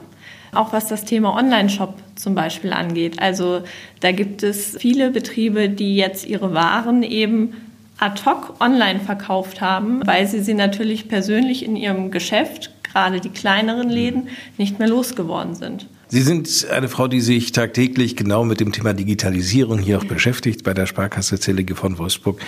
K: Auch was das Thema Online-Shop zum Beispiel angeht. Also da gibt es viele Betriebe, die jetzt ihre Waren eben ad hoc online verkauft haben, weil sie sie natürlich persönlich in ihrem Geschäft, gerade die kleineren Läden, nicht mehr losgeworden sind.
A: Sie sind eine Frau, die sich tagtäglich genau mit dem Thema Digitalisierung hier auch beschäftigt bei der Sparkasse Zellige von Wolfsburg.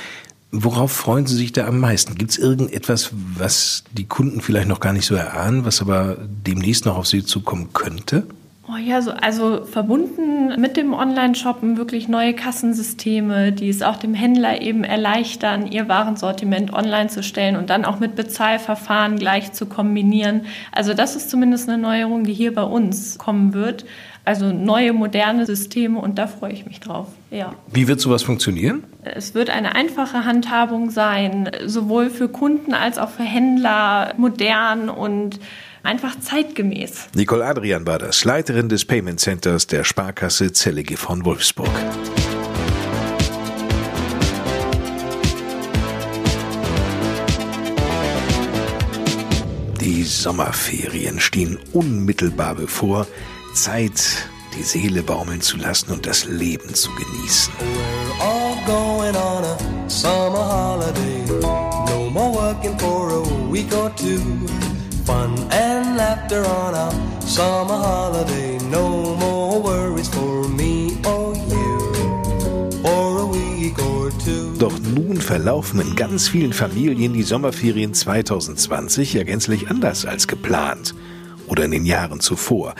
A: Worauf freuen Sie sich da am meisten? Gibt es irgendetwas, was die Kunden vielleicht noch gar nicht so erahnen, was aber demnächst noch auf Sie zukommen könnte?
K: Oh ja, so, also verbunden mit dem Online-Shoppen wirklich neue Kassensysteme, die es auch dem Händler eben erleichtern, ihr Warensortiment online zu stellen und dann auch mit Bezahlverfahren gleich zu kombinieren. Also das ist zumindest eine Neuerung, die hier bei uns kommen wird. Also neue, moderne Systeme und da freue ich mich drauf. Ja.
A: Wie wird sowas funktionieren?
K: Es wird eine einfache Handhabung sein, sowohl für Kunden als auch für Händler, modern und einfach zeitgemäß.
A: Nicole Adrian war das, Leiterin des Payment Centers der Sparkasse Zellige von Wolfsburg. Die Sommerferien stehen unmittelbar bevor. Zeit, die Seele baumeln zu lassen und das Leben zu genießen.
L: Fun and laughter on a summer holiday. No more worries for me or you. For a week or two.
A: Doch nun verlaufen in ganz vielen Familien die Sommerferien 2020 ja gänzlich anders als geplant oder in den Jahren zuvor.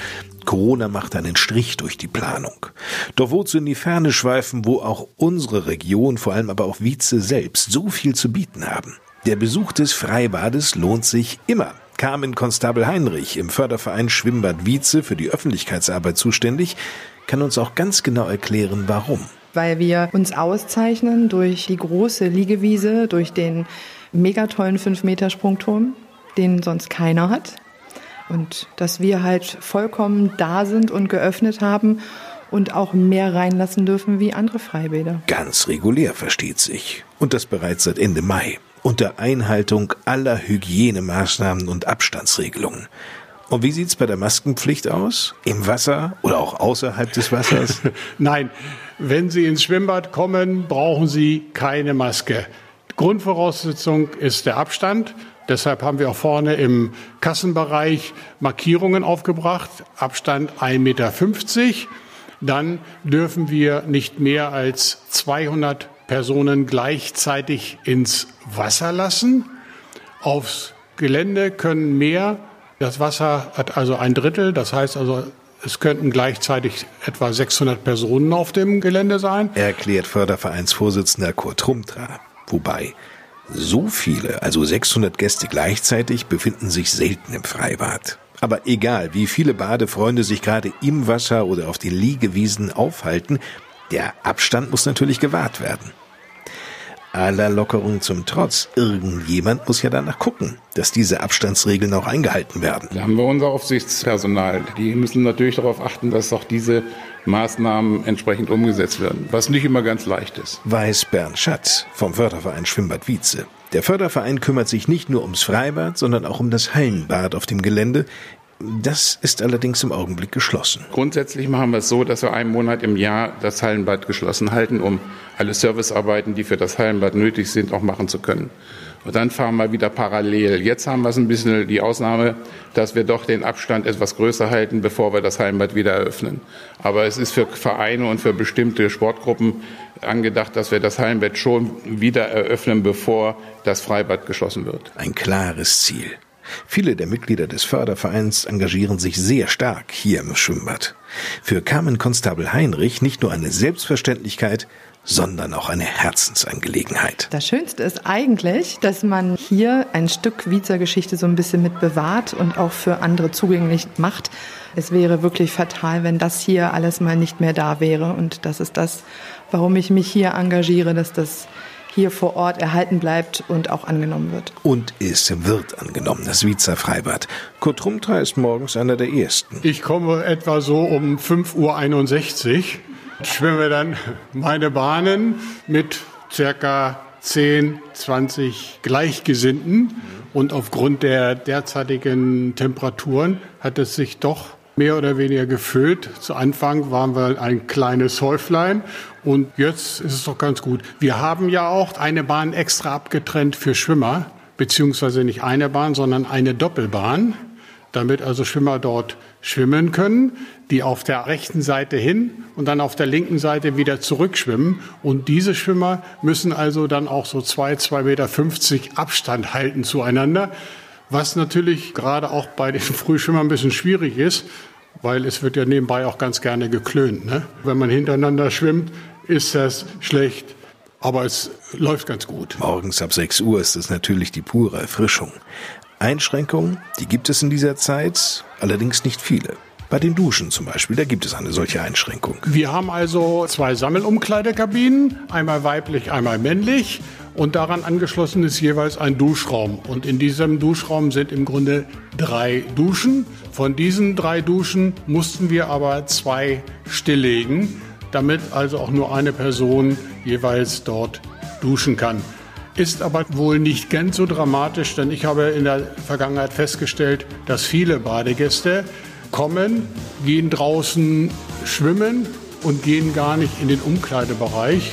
A: Corona macht einen Strich durch die Planung. Doch wozu in die Ferne schweifen, wo auch unsere Region, vor allem aber auch Wietze selbst, so viel zu bieten haben? Der Besuch des Freibades lohnt sich immer. Carmen Konstabel Heinrich im Förderverein Schwimmbad Wietze für die Öffentlichkeitsarbeit zuständig, kann uns auch ganz genau erklären, warum.
M: weil wir uns auszeichnen durch die große Liegewiese, durch den mega tollen 5-Meter-Sprungturm, den sonst keiner hat. Und dass wir halt vollkommen da sind und geöffnet haben und auch mehr reinlassen dürfen wie andere Freibäder.
A: Ganz regulär versteht sich. Und das bereits seit Ende Mai. Unter Einhaltung aller Hygienemaßnahmen und Abstandsregelungen. Und wie sieht's bei der Maskenpflicht aus? Im Wasser oder auch außerhalb des Wassers?
N: Nein, wenn Sie ins Schwimmbad kommen, brauchen Sie keine Maske. Grundvoraussetzung ist der Abstand. Deshalb haben wir auch vorne im Kassenbereich Markierungen aufgebracht. Abstand 1,50 Meter. Dann dürfen wir nicht mehr als 200 Personen gleichzeitig ins Wasser lassen. Aufs Gelände können mehr. Das Wasser hat also ein Drittel. Das heißt also, es könnten gleichzeitig etwa 600 Personen auf dem Gelände sein.
A: Erklärt Fördervereinsvorsitzender Kurt Trumtra. Wobei, so viele, also 600 Gäste gleichzeitig, befinden sich selten im Freibad. Aber egal, wie viele Badefreunde sich gerade im Wasser oder auf den Liegewiesen aufhalten, der Abstand muss natürlich gewahrt werden. Aller Lockerungen zum Trotz, irgendjemand muss ja danach gucken, dass diese Abstandsregeln auch eingehalten werden.
O: Da haben wir unser Aufsichtspersonal. Die müssen natürlich darauf achten, dass auch diese Maßnahmen entsprechend umgesetzt werden, was nicht immer ganz leicht ist.
A: Weiß Bernd Schatz vom Förderverein Schwimmbad Wietze. Der Förderverein kümmert sich nicht nur ums Freibad, sondern auch um das Hallenbad auf dem Gelände. Das ist allerdings im Augenblick geschlossen.
O: Grundsätzlich machen wir es so, dass wir einen Monat im Jahr das Hallenbad geschlossen halten, um alle Servicearbeiten, die für das Hallenbad nötig sind, auch machen zu können. Und dann fahren wir wieder parallel. Jetzt haben wir es ein bisschen die Ausnahme, dass wir doch den Abstand etwas größer halten, bevor wir das Hallenbad wieder eröffnen. Aber es ist für Vereine und für bestimmte Sportgruppen angedacht, dass wir das Hallenbad schon wieder eröffnen, bevor das Freibad geschlossen wird.
A: Ein klares Ziel. Viele der Mitglieder des Fördervereins engagieren sich sehr stark hier im Schwimmbad. Für Carmen Konstabel Heinrich nicht nur eine Selbstverständlichkeit, sondern auch eine Herzensangelegenheit.
M: Das Schönste ist eigentlich, dass man hier ein Stück Wiezer Geschichte so ein bisschen mit bewahrt und auch für andere zugänglich macht. Es wäre wirklich fatal, wenn das hier alles mal nicht mehr da wäre. Und das ist das, warum ich mich hier engagiere, dass das hier vor Ort erhalten bleibt und auch angenommen wird.
A: Und es wird angenommen, das Wiezer Freibad. Kurt Trumtra ist morgens einer der ersten.
N: Ich komme etwa so um 5.61 Uhr, schwimme dann meine Bahnen mit circa 10, 20 Gleichgesinnten. Und aufgrund der derzeitigen Temperaturen hat es sich doch mehr oder weniger gefüllt. Zu Anfang waren wir ein kleines Häuflein und jetzt ist es doch ganz gut. Wir haben ja auch eine Bahn extra abgetrennt für Schwimmer, beziehungsweise nicht eine Bahn, sondern eine Doppelbahn, damit also Schwimmer dort schwimmen können, die auf der rechten Seite hin und dann auf der linken Seite wieder zurückschwimmen. Und diese Schwimmer müssen also dann auch so zwei, zwei Meter fünfzig Abstand halten zueinander. Was natürlich gerade auch bei den Frühschwimmern ein bisschen schwierig ist, weil es wird ja nebenbei auch ganz gerne geklönt. Ne? Wenn man hintereinander schwimmt, ist das schlecht, aber es läuft ganz gut.
A: Morgens ab 6 Uhr ist es natürlich die pure Erfrischung. Einschränkungen, die gibt es in dieser Zeit, allerdings nicht viele. Bei den Duschen zum Beispiel, da gibt es eine solche Einschränkung.
N: Wir haben also zwei Sammelumkleidekabinen, einmal weiblich, einmal männlich. Und daran angeschlossen ist jeweils ein Duschraum. Und in diesem Duschraum sind im Grunde drei Duschen. Von diesen drei Duschen mussten wir aber zwei stilllegen, damit also auch nur eine Person jeweils dort duschen kann. Ist aber wohl nicht ganz so dramatisch, denn ich habe in der Vergangenheit festgestellt, dass viele Badegäste kommen, gehen draußen schwimmen und gehen gar nicht in den Umkleidebereich.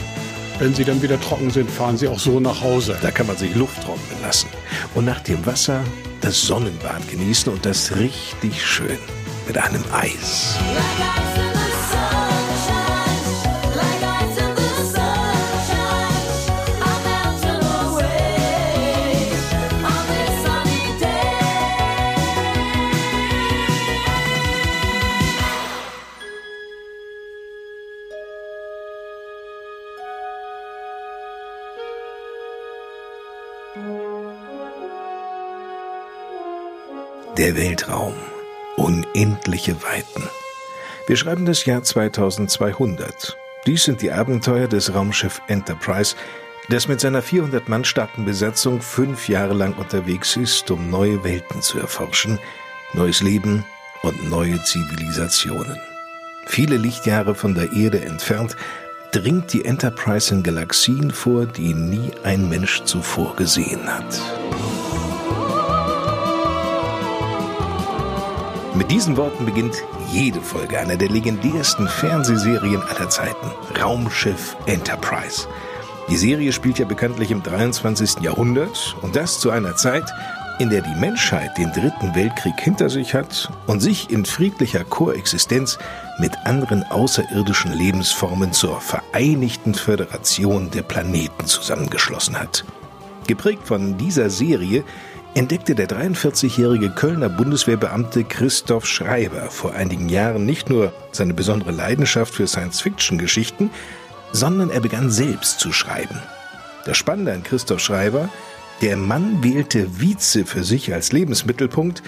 N: Wenn sie dann wieder trocken sind, fahren sie auch so nach Hause.
A: Da kann man sich Luft trocknen lassen. Und nach dem Wasser das Sonnenbad genießen und das richtig schön mit einem Eis. Weltraum. Unendliche Weiten. Wir schreiben das Jahr 2200. Dies sind die Abenteuer des Raumschiff Enterprise, das mit seiner 400 Mann starken Besatzung fünf Jahre lang unterwegs ist, um neue Welten zu erforschen, neues Leben und neue Zivilisationen. Viele Lichtjahre von der Erde entfernt dringt die Enterprise in Galaxien vor, die nie ein Mensch zuvor gesehen hat. Mit diesen Worten beginnt jede Folge einer der legendärsten Fernsehserien aller Zeiten, Raumschiff Enterprise. Die Serie spielt ja bekanntlich im 23. Jahrhundert und das zu einer Zeit, in der die Menschheit den Dritten Weltkrieg hinter sich hat und sich in friedlicher Koexistenz mit anderen außerirdischen Lebensformen zur Vereinigten Föderation der Planeten zusammengeschlossen hat. Geprägt von dieser Serie entdeckte der 43-jährige Kölner Bundeswehrbeamte Christoph Schreiber vor einigen Jahren nicht nur seine besondere Leidenschaft für Science-Fiction-Geschichten, sondern er begann selbst zu schreiben. Das Spannende an Christoph Schreiber, der Mann wählte Vize für sich als Lebensmittelpunkt,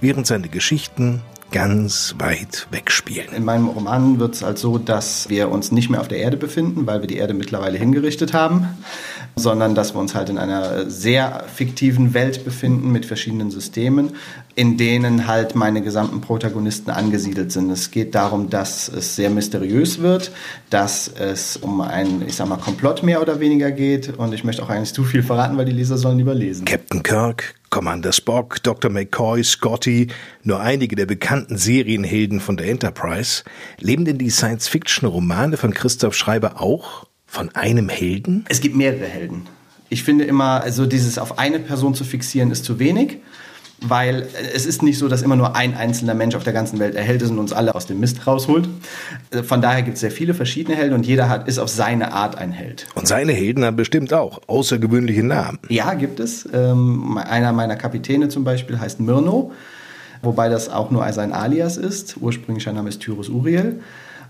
A: während seine Geschichten ganz weit wegspielen.
P: In meinem Roman wird es halt so, dass wir uns nicht mehr auf der Erde befinden, weil wir die Erde mittlerweile hingerichtet haben, sondern dass wir uns halt in einer sehr fiktiven Welt befinden mit verschiedenen Systemen, in denen halt meine gesamten Protagonisten angesiedelt sind. Es geht darum, dass es sehr mysteriös wird, dass es um einen, ich sag mal, Komplott mehr oder weniger geht und ich möchte auch eigentlich zu viel verraten, weil die Leser sollen lieber lesen.
A: Captain Kirk, Commander Spock, Dr. McCoy, Scotty, nur einige der bekannten Serienhelden von der Enterprise, leben denn die Science-Fiction-Romane von Christoph Schreiber auch von einem Helden?
P: Es gibt mehrere Helden. Ich finde immer, also dieses auf eine Person zu fixieren, ist zu wenig. Weil es ist nicht so, dass immer nur ein einzelner Mensch auf der ganzen Welt erhält ist und uns alle aus dem Mist rausholt. Von daher gibt es sehr viele verschiedene Helden und jeder hat, ist auf seine Art ein Held.
A: Und seine Helden haben bestimmt auch außergewöhnliche Namen.
P: Ja, gibt es. Ähm, einer meiner Kapitäne zum Beispiel heißt Myrno, wobei das auch nur sein Alias ist. Ursprünglicher Name ist Tyrus Uriel.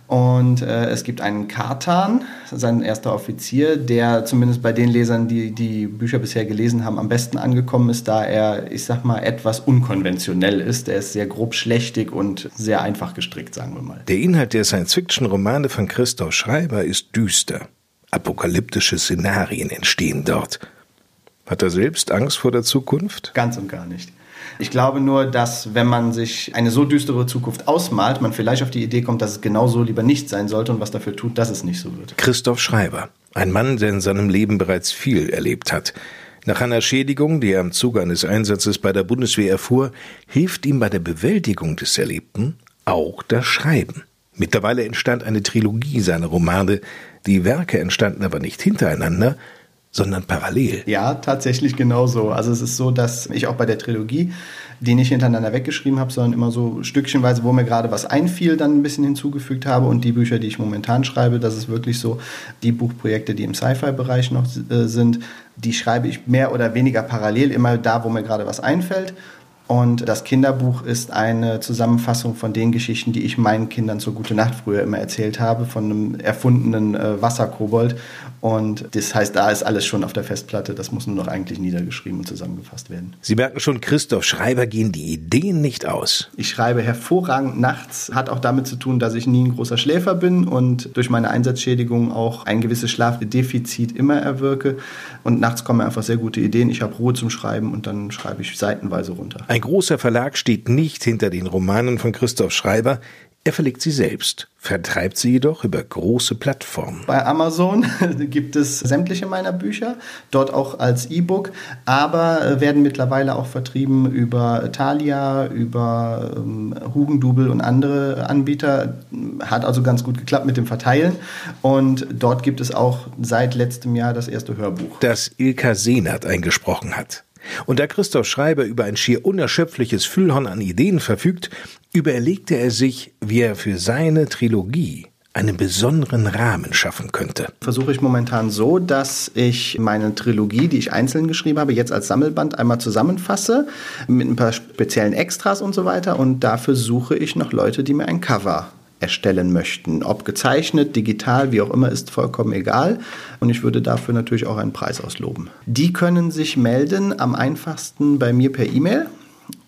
P: Und äh, es gibt einen Kartan, sein erster Offizier, der zumindest bei den Lesern, die die Bücher bisher gelesen haben, am besten angekommen ist, da er, ich sag mal, etwas unkonventionell ist. Er ist sehr grob schlechtig und sehr einfach gestrickt, sagen wir mal.
A: Der Inhalt der Science-Fiction-Romane von Christoph Schreiber ist düster. Apokalyptische Szenarien entstehen dort. Hat er selbst Angst vor der Zukunft?
P: Ganz und gar nicht. Ich glaube nur, dass wenn man sich eine so düstere Zukunft ausmalt, man vielleicht auf die Idee kommt, dass es genau so lieber nicht sein sollte und was dafür tut, dass es nicht so wird.
A: Christoph Schreiber, ein Mann, der in seinem Leben bereits viel erlebt hat. Nach einer Schädigung, die er im Zuge eines Einsatzes bei der Bundeswehr erfuhr, hilft ihm bei der Bewältigung des Erlebten auch das Schreiben. Mittlerweile entstand eine Trilogie seiner Romane. Die Werke entstanden aber nicht hintereinander, sondern parallel.
P: Ja, tatsächlich genauso. Also es ist so, dass ich auch bei der Trilogie die nicht hintereinander weggeschrieben habe, sondern immer so stückchenweise, wo mir gerade was einfiel, dann ein bisschen hinzugefügt habe. Und die Bücher, die ich momentan schreibe, das ist wirklich so, die Buchprojekte, die im Sci-Fi-Bereich noch äh, sind, die schreibe ich mehr oder weniger parallel, immer da, wo mir gerade was einfällt. Und das Kinderbuch ist eine Zusammenfassung von den Geschichten, die ich meinen Kindern zur Gute Nacht früher immer erzählt habe, von einem erfundenen äh, Wasserkobold. Und das heißt, da ist alles schon auf der Festplatte. Das muss nur noch eigentlich niedergeschrieben und zusammengefasst werden.
A: Sie merken schon, Christoph Schreiber gehen die Ideen nicht aus.
P: Ich schreibe hervorragend nachts. Hat auch damit zu tun, dass ich nie ein großer Schläfer bin und durch meine Einsatzschädigung auch ein gewisses Schlafdefizit immer erwirke. Und nachts kommen mir einfach sehr gute Ideen. Ich habe Ruhe zum Schreiben und dann schreibe ich seitenweise runter.
A: Ein großer Verlag steht nicht hinter den Romanen von Christoph Schreiber. Er verlegt sie selbst, vertreibt sie jedoch über große Plattformen.
P: Bei Amazon gibt es sämtliche meiner Bücher, dort auch als E-Book, aber werden mittlerweile auch vertrieben über Thalia, über ähm, Hugendubel und andere Anbieter. Hat also ganz gut geklappt mit dem Verteilen. Und dort gibt es auch seit letztem Jahr das erste Hörbuch.
A: Das Ilka Seenert eingesprochen hat. Und da Christoph Schreiber über ein schier unerschöpfliches Füllhorn an Ideen verfügt, überlegte er sich, wie er für seine Trilogie einen besonderen Rahmen schaffen könnte.
P: Versuche ich momentan so, dass ich meine Trilogie, die ich einzeln geschrieben habe, jetzt als Sammelband einmal zusammenfasse mit ein paar speziellen Extras und so weiter. Und dafür suche ich noch Leute, die mir ein Cover erstellen möchten. Ob gezeichnet, digital, wie auch immer, ist vollkommen egal. Und ich würde dafür natürlich auch einen Preis ausloben. Die können sich melden am einfachsten bei mir per E-Mail.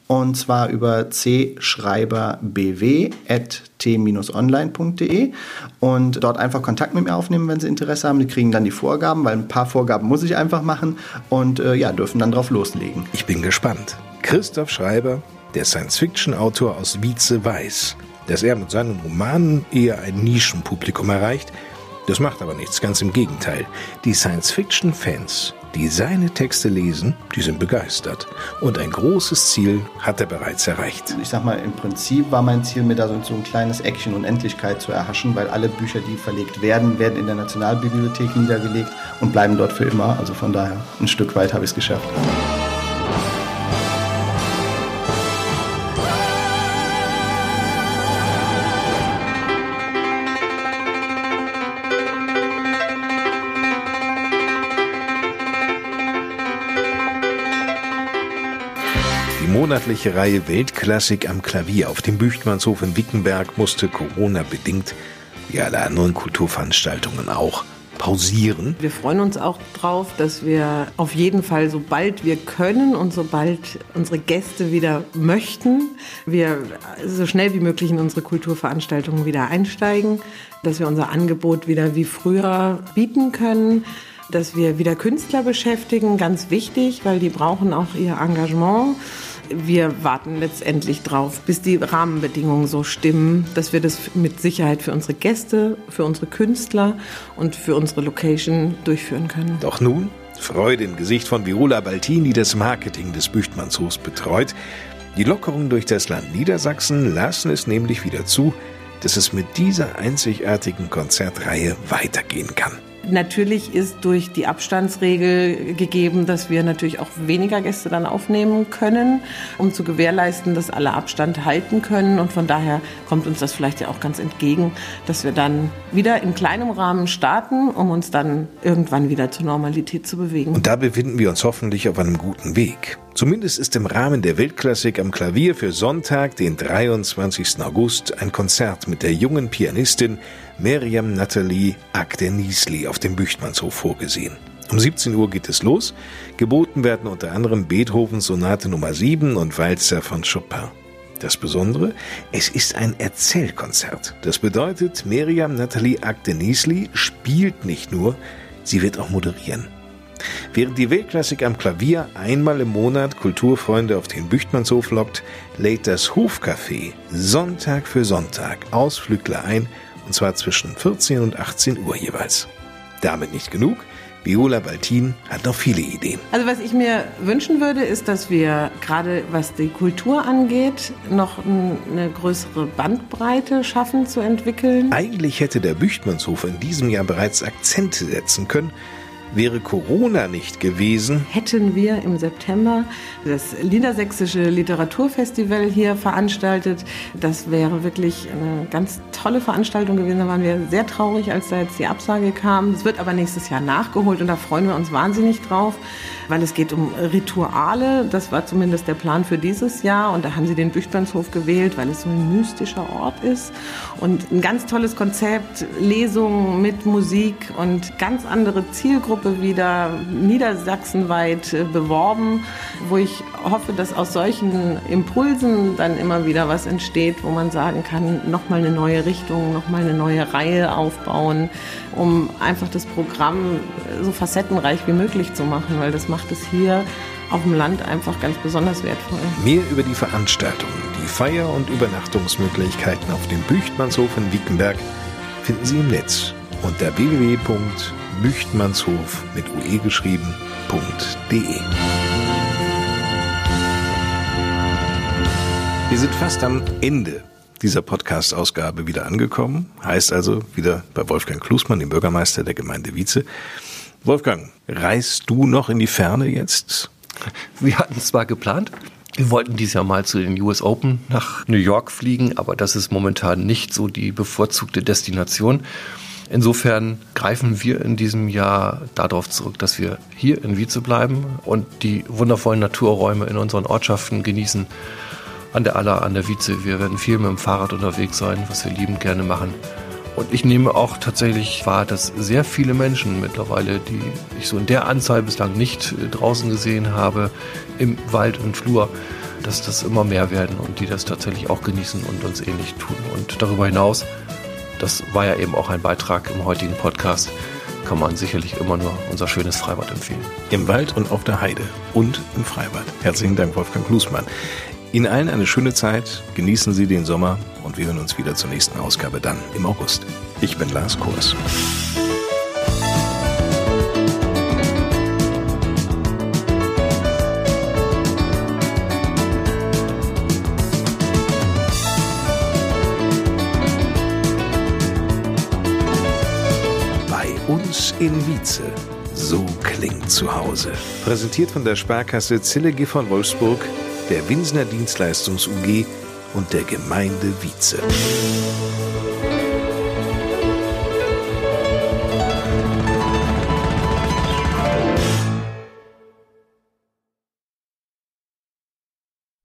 P: Und zwar über cschreiberbw.t-online.de und dort einfach Kontakt mit mir aufnehmen, wenn Sie Interesse haben. Die kriegen dann die Vorgaben, weil ein paar Vorgaben muss ich einfach machen und äh, ja, dürfen dann drauf loslegen.
A: Ich bin gespannt. Christoph Schreiber, der Science-Fiction-Autor aus Wietze, weiß, dass er mit seinen Romanen eher ein Nischenpublikum erreicht. Das macht aber nichts, ganz im Gegenteil. Die Science-Fiction-Fans, die seine Texte lesen, die sind begeistert. Und ein großes Ziel hat er bereits erreicht.
P: Ich sag mal, im Prinzip war mein Ziel, mir da so ein kleines Eckchen Unendlichkeit zu erhaschen, weil alle Bücher, die verlegt werden, werden in der Nationalbibliothek niedergelegt und bleiben dort für immer. Also von daher, ein Stück weit habe ich es geschafft.
A: Die monatliche Reihe Weltklassik am Klavier auf dem Büchtmannshof in Wickenberg musste Corona-bedingt, wie alle anderen Kulturveranstaltungen auch, pausieren.
Q: Wir freuen uns auch drauf, dass wir auf jeden Fall, sobald wir können und sobald unsere Gäste wieder möchten, wir so schnell wie möglich in unsere Kulturveranstaltungen wieder einsteigen, dass wir unser Angebot wieder wie früher bieten können dass wir wieder Künstler beschäftigen, ganz wichtig, weil die brauchen auch ihr Engagement. Wir warten letztendlich drauf, bis die Rahmenbedingungen so stimmen, dass wir das mit Sicherheit für unsere Gäste, für unsere Künstler und für unsere Location durchführen können.
A: Doch nun Freude im Gesicht von Viola Baltin, die das Marketing des Büchtmannshofs betreut. Die Lockerungen durch das Land Niedersachsen lassen es nämlich wieder zu, dass es mit dieser einzigartigen Konzertreihe weitergehen kann.
Q: Natürlich ist durch die Abstandsregel gegeben, dass wir natürlich auch weniger Gäste dann aufnehmen können, um zu gewährleisten, dass alle Abstand halten können. Und von daher kommt uns das vielleicht ja auch ganz entgegen, dass wir dann wieder in kleinem Rahmen starten, um uns dann irgendwann wieder zur Normalität zu bewegen.
A: Und da befinden wir uns hoffentlich auf einem guten Weg. Zumindest ist im Rahmen der Weltklassik am Klavier für Sonntag, den 23. August, ein Konzert mit der jungen Pianistin Miriam Nathalie Agdenisli auf dem Büchtmannshof vorgesehen. Um 17 Uhr geht es los. Geboten werden unter anderem Beethovens Sonate Nummer 7 und Walzer von Chopin. Das Besondere, es ist ein Erzählkonzert. Das bedeutet, Miriam Nathalie Agdenisli spielt nicht nur, sie wird auch moderieren. Während die Weltklassik am Klavier einmal im Monat Kulturfreunde auf den Büchtmannshof lockt, lädt das Hofcafé Sonntag für Sonntag Ausflügler ein, und zwar zwischen 14 und 18 Uhr jeweils. Damit nicht genug. Viola Baltin hat noch viele Ideen.
Q: Also was ich mir wünschen würde, ist, dass wir gerade was die Kultur angeht, noch eine größere Bandbreite schaffen zu entwickeln.
A: Eigentlich hätte der Büchtmannshof in diesem Jahr bereits Akzente setzen können, Wäre Corona nicht gewesen,
Q: hätten wir im September das Niedersächsische Literaturfestival hier veranstaltet. Das wäre wirklich eine ganz tolle Veranstaltung gewesen. Da waren wir sehr traurig, als da jetzt die Absage kam. Es wird aber nächstes Jahr nachgeholt und da freuen wir uns wahnsinnig drauf, weil es geht um Rituale. Das war zumindest der Plan für dieses Jahr und da haben sie den Büchtmannshof gewählt, weil es so ein mystischer Ort ist und ein ganz tolles Konzept, Lesungen mit Musik und ganz andere Zielgruppe wieder niedersachsenweit äh, beworben, wo ich hoffe, dass aus solchen Impulsen dann immer wieder was entsteht, wo man sagen kann, nochmal eine neue Richtung, nochmal eine neue Reihe aufbauen, um einfach das Programm so facettenreich wie möglich zu machen, weil das macht es hier auf dem Land einfach ganz besonders wertvoll.
A: Mehr über die Veranstaltung, die Feier- und Übernachtungsmöglichkeiten auf dem Büchtmannshof in Wiekenberg finden Sie im Netz unter www.büchtmannshof mit ue geschrieben.de. Wir sind fast am Ende dieser Podcast-Ausgabe wieder angekommen. Heißt also wieder bei Wolfgang Klusmann, dem Bürgermeister der Gemeinde Wietze. Wolfgang, reist du noch in die Ferne jetzt?
B: Wir hatten es zwar geplant, wir wollten dieses Jahr mal zu den US Open nach New York fliegen, aber das ist momentan nicht so die bevorzugte Destination. Insofern greifen wir in diesem Jahr darauf zurück, dass wir hier in Wietze bleiben und die wundervollen Naturräume in unseren Ortschaften genießen. an der Aller, an der Wietze. Wir werden viel mit dem Fahrrad unterwegs sein, was wir liebend gerne machen. Und ich nehme auch tatsächlich wahr, dass sehr viele Menschen mittlerweile, die ich so in der Anzahl bislang nicht äh, draußen gesehen habe, im Wald und Flur, dass das immer mehr werden und die das tatsächlich auch genießen und uns ähnlich tun. Und darüber hinaus, das war ja eben auch ein Beitrag im heutigen Podcast, kann man sicherlich immer nur unser schönes Freibad empfehlen.
A: Im Wald und auf der Heide und im Freibad. Herzlichen Dank, Wolfgang Klusmann. Ihnen allen eine schöne Zeit, genießen Sie den Sommer und wir hören uns wieder zur nächsten Ausgabe dann im August. Ich bin Lars Kurs. In Wietze. So klingt zu Hause. Präsentiert von der Sparkasse Zillige von Wolfsburg, der Winsner Dienstleistungs UG und der Gemeinde Wietze.